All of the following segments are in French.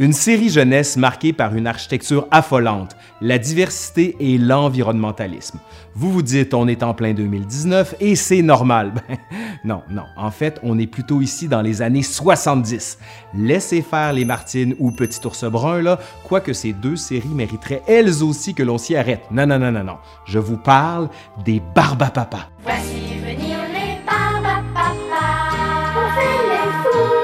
Une série jeunesse marquée par une architecture affolante, la diversité et l'environnementalisme. Vous vous dites, on est en plein 2019 et c'est normal. Ben, non, non, en fait, on est plutôt ici dans les années 70. Laissez faire les Martines ou Petit Ours Brun, là, quoique ces deux séries mériteraient elles aussi que l'on s'y arrête. Non, non, non, non, non. Je vous parle des Barbapapa. Voici venir les Barbapapa. On fait les fous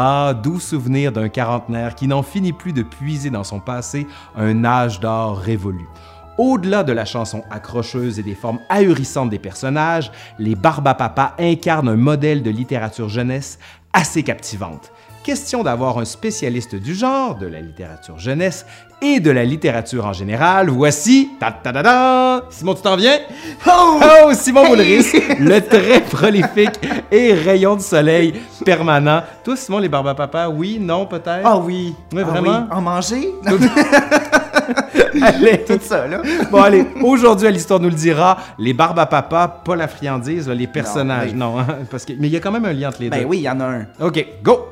Ah, doux souvenir d'un quarantenaire qui n'en finit plus de puiser dans son passé un âge d'or révolu. Au-delà de la chanson accrocheuse et des formes ahurissantes des personnages, les Barbapapa incarnent un modèle de littérature jeunesse assez captivante. Question d'avoir un spécialiste du genre, de la littérature jeunesse et de la littérature en général, voici... ta ta ta ta Simon, tu t'en viens? Oh! Oh, Simon Boulris, le très prolifique et rayon de soleil permanent. Toi, Simon, les Barbapapa, oui, non, peut-être? Ah oui. Oui, Ah vraiment? En manger? Allez. Tout ça, là. Bon, allez, aujourd'hui, à l'Histoire nous le dira, les barbes à papa, pas la friandise, les personnages. mais- Non, hein, parce que, mais il y a quand même un lien entre les Ben deux. oui, il y en a un. OK, go!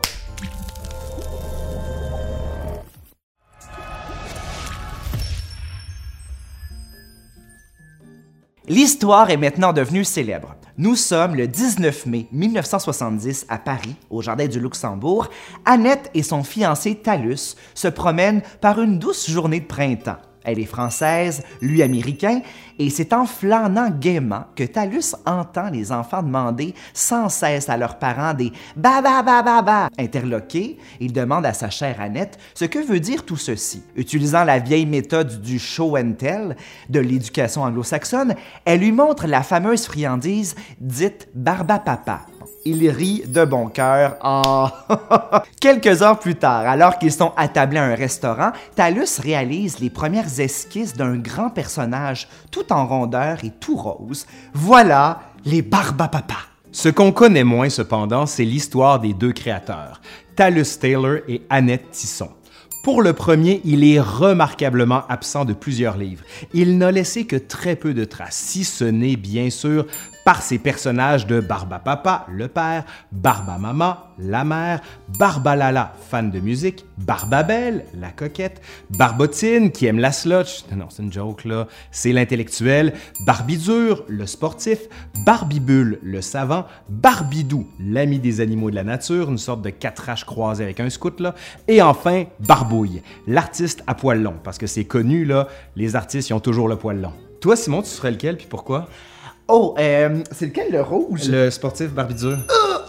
L'histoire est maintenant devenue célèbre. Nous sommes le 19 mai 1970 à Paris, au Jardin du Luxembourg. Annette et son fiancé Talus se promènent par une douce journée de printemps. Elle est française, lui américain, et c'est en flânant gaiement que Talus entend les enfants demander sans cesse à leurs parents des ba ba ba ba ba. Interloqué, il demande à sa chère Annette ce que veut dire tout ceci. Utilisant la vieille méthode du show and tell de l'éducation anglo-saxonne, elle lui montre la fameuse friandise dite barba papa. Il rit de bon cœur. Ah! Quelques heures plus tard, alors qu'ils sont attablés à un restaurant, Talus réalise les premières esquisses d'un grand personnage, tout en rondeur et tout rose. Voilà les Barbapapa. Ce qu'on connaît moins, cependant, c'est l'histoire des deux créateurs, Talus Taylor et Annette Tisson. Pour le premier, il est remarquablement absent de plusieurs livres. Il n'a laissé que très peu de traces, si ce n'est bien sûr par ses personnages de Barba Papa, le père, Barba Mama, la mère, Barbalala, fan de musique, Barbabelle, la coquette, Barbotine, qui aime la slotch, non, c'est une joke là, c'est l'intellectuel, Barbidure, le sportif, Barbibule, le savant, Barbidou, l'ami des animaux de la nature, une sorte de catrache croisé avec un scout là, et enfin Barbouille, l'artiste à poil long, parce que c'est connu là, les artistes ils ont toujours le poil long. Toi Simon, tu serais lequel puis pourquoi? Oh, euh, c'est lequel le rouge? Le sportif Barbidure.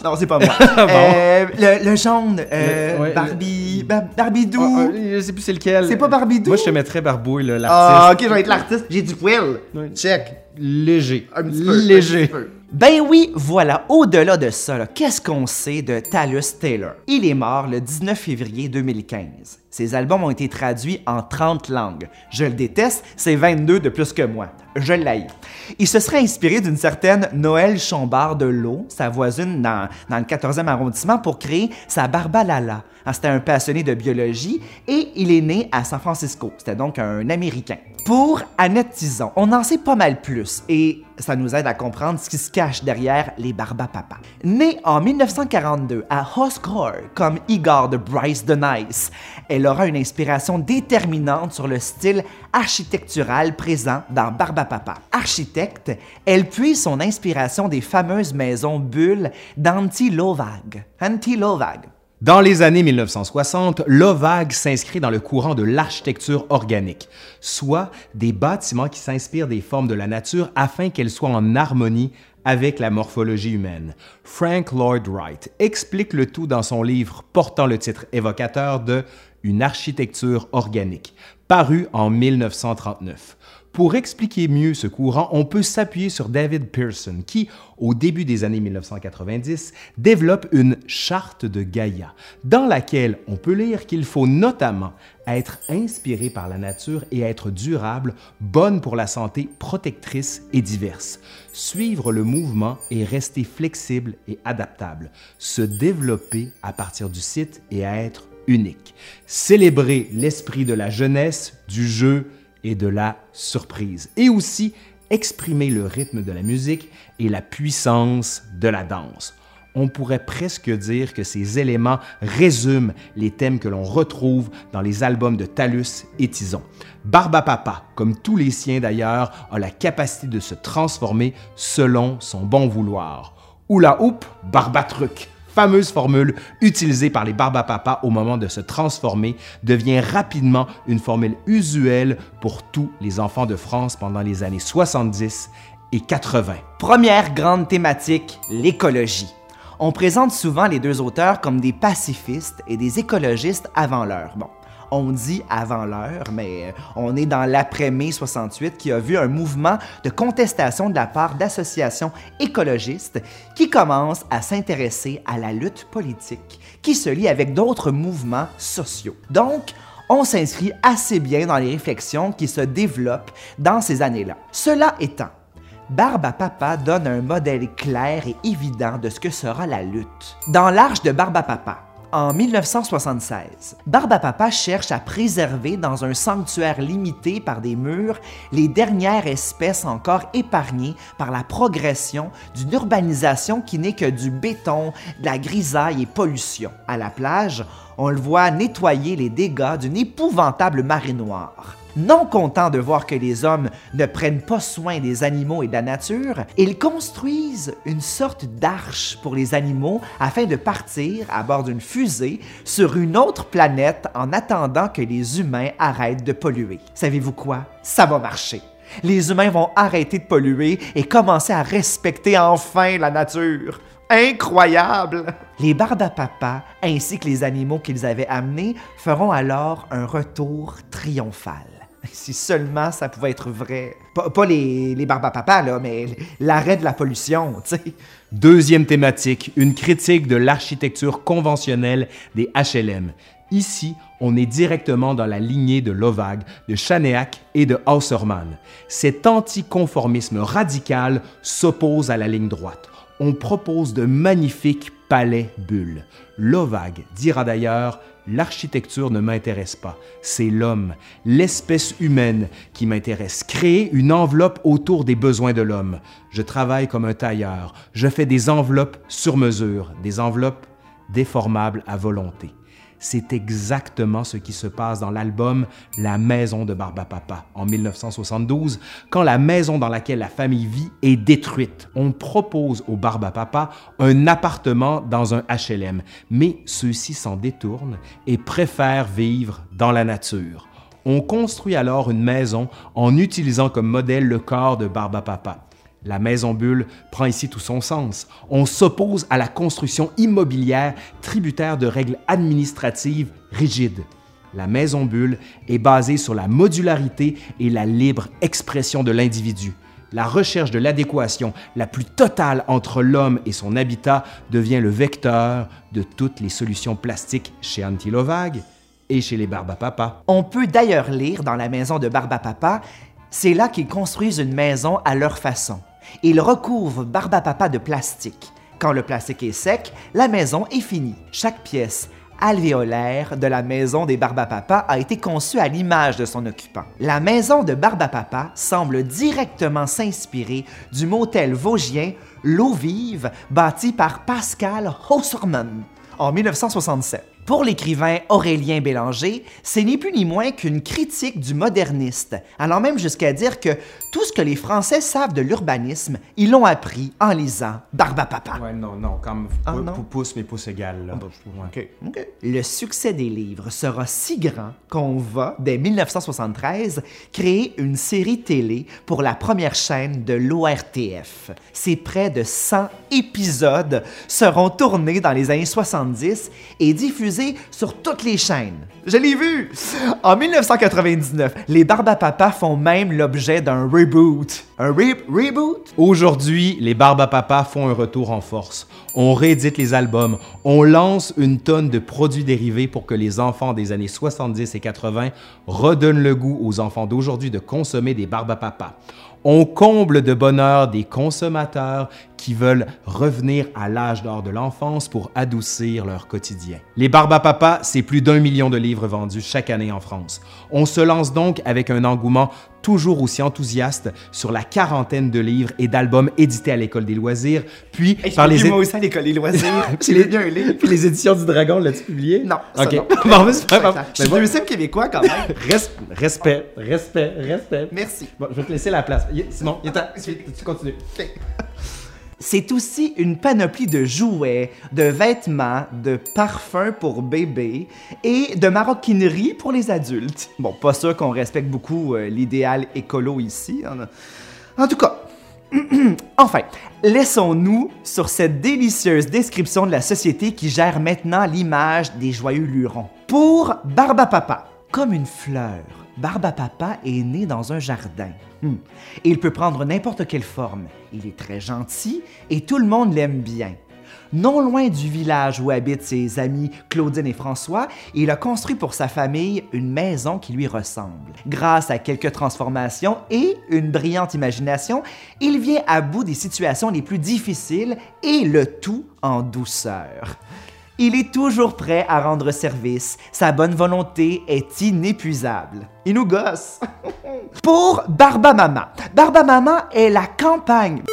Non, c'est pas moi. Bon. Euh, le, le jaune, euh, Le- ouais, Barbie, Bar- Barbidou. Ah, ah, je sais plus c'est lequel. C'est pas Barbidou? Moi je te mettrais Barbouille là, Ah, l'artiste. ok, je vais être l'artiste. J'ai du poil. Check. Léger. Un petit peu. Léger. un petit peu. Ben oui, voilà, au-delà de ça, qu'est-ce qu'on sait de Talus Taylor? Il est mort le 19 février 2015. Ses albums ont été traduits en 30 langues. Je le déteste, c'est 22 de plus que moi. Je l'haïs. Il se serait inspiré d'une certaine Noël Chombard de l'eau, sa voisine dans, dans le 14e arrondissement, pour créer sa Barbalala. Ah, C'était un passionné de biologie et il est né à San Francisco. C'était donc un Américain. Pour Annette Tison, on en sait pas mal plus et ça nous aide à comprendre ce qui se cache derrière les Barbapapa. Née en 1942 à Hoscore comme Igor de Bryce the Nice, elle aura une inspiration déterminante sur le style architectural présent dans Barbapapa. Architecte, elle puise son inspiration des fameuses maisons bulles d'Anti Lovag. Dans les années 1960, l'OVAG s'inscrit dans le courant de l'architecture organique, soit des bâtiments qui s'inspirent des formes de la nature afin qu'elles soient en harmonie avec la morphologie humaine. Frank Lloyd Wright explique le tout dans son livre portant le titre évocateur de Une architecture organique, paru en 1939. Pour expliquer mieux ce courant, on peut s'appuyer sur David Pearson qui, au début des années 1990, développe une charte de Gaïa, dans laquelle on peut lire qu'il faut notamment être inspiré par la nature et être durable, bonne pour la santé, protectrice et diverse, suivre le mouvement et rester flexible et adaptable, se développer à partir du site et être unique, célébrer l'esprit de la jeunesse, du jeu, et de la surprise. Et aussi exprimer le rythme de la musique et la puissance de la danse. On pourrait presque dire que ces éléments résument les thèmes que l'on retrouve dans les albums de Talus et Tison. Barbapapa, comme tous les siens d'ailleurs, a la capacité de se transformer selon son bon vouloir. Oula Hoop, Barbatruc fameuse formule utilisée par les Barbapapa au moment de se transformer devient rapidement une formule usuelle pour tous les enfants de France pendant les années 70 et 80. Première grande thématique, l'écologie. On présente souvent les deux auteurs comme des pacifistes et des écologistes avant l'heure. On dit avant l'heure, mais on est dans l'après-mai 68 qui a vu un mouvement de contestation de la part d'associations écologistes qui commencent à s'intéresser à la lutte politique qui se lie avec d'autres mouvements sociaux. Donc, on s'inscrit assez bien dans les réflexions qui se développent dans ces années-là. Cela étant, Barbe à Papa donne un modèle clair et évident de ce que sera la lutte. Dans l'Arche de Barbe à Papa, en 1976, Barbe à Papa cherche à préserver dans un sanctuaire limité par des murs les dernières espèces encore épargnées par la progression d'une urbanisation qui n'est que du béton, de la grisaille et pollution. À la plage, on le voit nettoyer les dégâts d'une épouvantable marée noire. Non content de voir que les hommes ne prennent pas soin des animaux et de la nature, ils construisent une sorte d'arche pour les animaux afin de partir à bord d'une fusée sur une autre planète en attendant que les humains arrêtent de polluer. Savez-vous quoi? Ça va marcher. Les humains vont arrêter de polluer et commencer à respecter enfin la nature. Incroyable! Les Barbapapa, ainsi que les animaux qu'ils avaient amenés, feront alors un retour triomphal. Si seulement ça pouvait être vrai. Pas, les, les Barbapapa, là, mais l'arrêt de la pollution, tu sais. Deuxième thématique, une critique de l'architecture conventionnelle des HLM. Ici, on est directement dans la lignée de Lovag, de Chanéac et de Hausermann. Cet anticonformisme radical s'oppose à la ligne droite. On propose de magnifiques palais bulles. Lovag dira d'ailleurs L'architecture ne m'intéresse pas, c'est l'homme, l'espèce humaine qui m'intéresse. Créer une enveloppe autour des besoins de l'homme. Je travaille comme un tailleur, je fais des enveloppes sur mesure, des enveloppes déformables à volonté. C'est exactement ce qui se passe dans l'album La maison de Barbapapa en 1972, quand la maison dans laquelle la famille vit est détruite. On propose au Barbapapa un appartement dans un HLM, mais ceux-ci s'en détournent et préfèrent vivre dans la nature. On construit alors une maison en utilisant comme modèle le corps de Barbapapa. La maison bulle prend ici tout son sens. On s'oppose à la construction immobilière tributaire de règles administratives rigides. La maison bulle est basée sur la modularité et la libre expression de l'individu. La recherche de l'adéquation la plus totale entre l'homme et son habitat devient le vecteur de toutes les solutions plastiques chez Antilovag et chez les Barbapapa. On peut d'ailleurs lire dans la maison de Barbapapa, c'est là qu'ils construisent une maison à leur façon. Ils recouvrent Barbapapa de plastique. Quand le plastique est sec, la maison est finie. Chaque pièce alvéolaire de la maison des Barbapapa a été conçue à l'image de son occupant. La maison de Barbapapa semble directement s'inspirer du motel vosgien L'eau vive, bâti par Pascal Hausermann en 1967. Pour l'écrivain Aurélien Bélanger, c'est ni plus ni moins qu'une critique du moderniste, allant même jusqu'à dire que tout ce que les Français savent de l'urbanisme, ils l'ont appris en lisant Barbapapa. Ouais, non, non, comme Ah, pouce, mais pouce égal. là. Ouais. Ok. Le succès des livres sera si grand qu'on va, dès 1973, créer une série télé pour la première chaîne de l'ORTF. Ces près de 100 épisodes seront tournés dans les années 70 et diffusés sur toutes les chaînes. Je l'ai vu! En 1999, les Barbapapa font même l'objet d'un reboot. Un re- reboot? Aujourd'hui, les Barbapapa font un retour en force. On réédite les albums, on lance une tonne de produits dérivés pour que les enfants des années 70 et 80 redonnent le goût aux enfants d'aujourd'hui de consommer des Barbapapa. On comble de bonheur des consommateurs qui veulent revenir à l'âge d'or de l'enfance pour adoucir leur quotidien. Les Barbapapa, c'est plus d'un million de livres vendus chaque année en France. On se lance donc avec un engouement toujours aussi enthousiaste sur la quarantaine de livres et d'albums édités à l'École des loisirs, puis par les... moi aussi à l'école des loisirs. Puis les, puis les éditions du Dragon, l'as-tu publié? Non, ça OK. non. bon, mais c'est pas. Je suis deuxième québécois quand même. res- respect, respect, respect. Merci. Bon, je vais te laisser la place. Simon, y est temps. tu tu continues. C'est aussi une panoplie de jouets, de vêtements, de parfums pour bébés et de maroquinerie pour les adultes. Bon, pas sûr qu'on respecte beaucoup euh, l'idéal écolo ici. hein. En tout cas, enfin, laissons-nous sur cette délicieuse description de la société qui gère maintenant l'image des joyeux lurons. Pour Barbapapa, comme une fleur, Barbapapa est né dans un jardin. Hmm. Il peut prendre n'importe quelle forme. Il est très gentil et tout le monde l'aime bien. Non loin du village où habitent ses amis Claudine et François, il a construit pour sa famille une maison qui lui ressemble. Grâce à quelques transformations et une brillante imagination, il vient à bout des situations les plus difficiles et le tout en douceur. Il est toujours prêt à rendre service. Sa bonne volonté est inépuisable. Il nous gosse. Pour Barba Mama. Barba Mama est la campagne.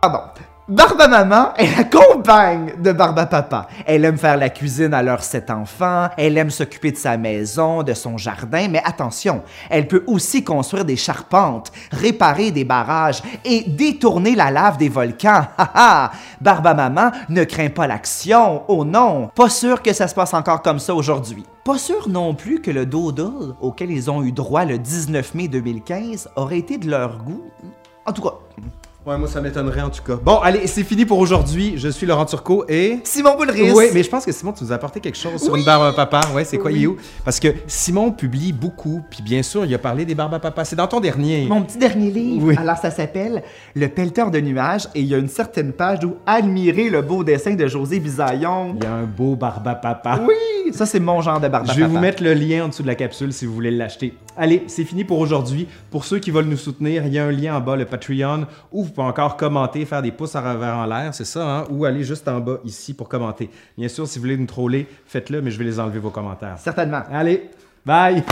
Pardon. Barba Maman est la compagne de Barba Papa. Elle aime faire la cuisine à leurs sept enfants, elle aime s'occuper de sa maison, de son jardin, mais attention, elle peut aussi construire des charpentes, réparer des barrages et détourner la lave des volcans. Barba Maman ne craint pas l'action, oh non! Pas sûr que ça se passe encore comme ça aujourd'hui. Pas sûr non plus que le doodle auquel ils ont eu droit le 19 mai 2015 aurait été de leur goût. En tout cas, Ouais, moi, ça m'étonnerait en tout cas. Bon, allez, c'est fini pour aujourd'hui. Je suis Laurent Turcot et. Simon Boulris! Oui, mais je pense que Simon, tu nous as apporté quelque chose sur une barbe à papa. Ouais, c'est quoi, Oui. il est où? Parce que Simon publie beaucoup, puis bien sûr, il a parlé des barbes à papa. C'est dans ton dernier. Mon petit dernier livre, Oui. alors ça s'appelle Le pelleteur de nuages et il y a une certaine page où admirer le beau dessin de José Bisaillon. Il y a un beau barbe à papa. Oui, ça c'est mon genre de barbe à Je vais papa. vous mettre le lien en dessous de la capsule si vous voulez l'acheter. Allez, c'est fini pour aujourd'hui. Pour ceux qui veulent nous soutenir, il y a un lien en bas, le Patreon, où vous pouvez encore commenter, faire des pouces en revers en l'air, c'est ça, hein? ou aller juste en bas ici pour commenter. Bien sûr, si vous voulez nous troller, faites-le, mais je vais les enlever vos commentaires. Certainement. Allez, bye!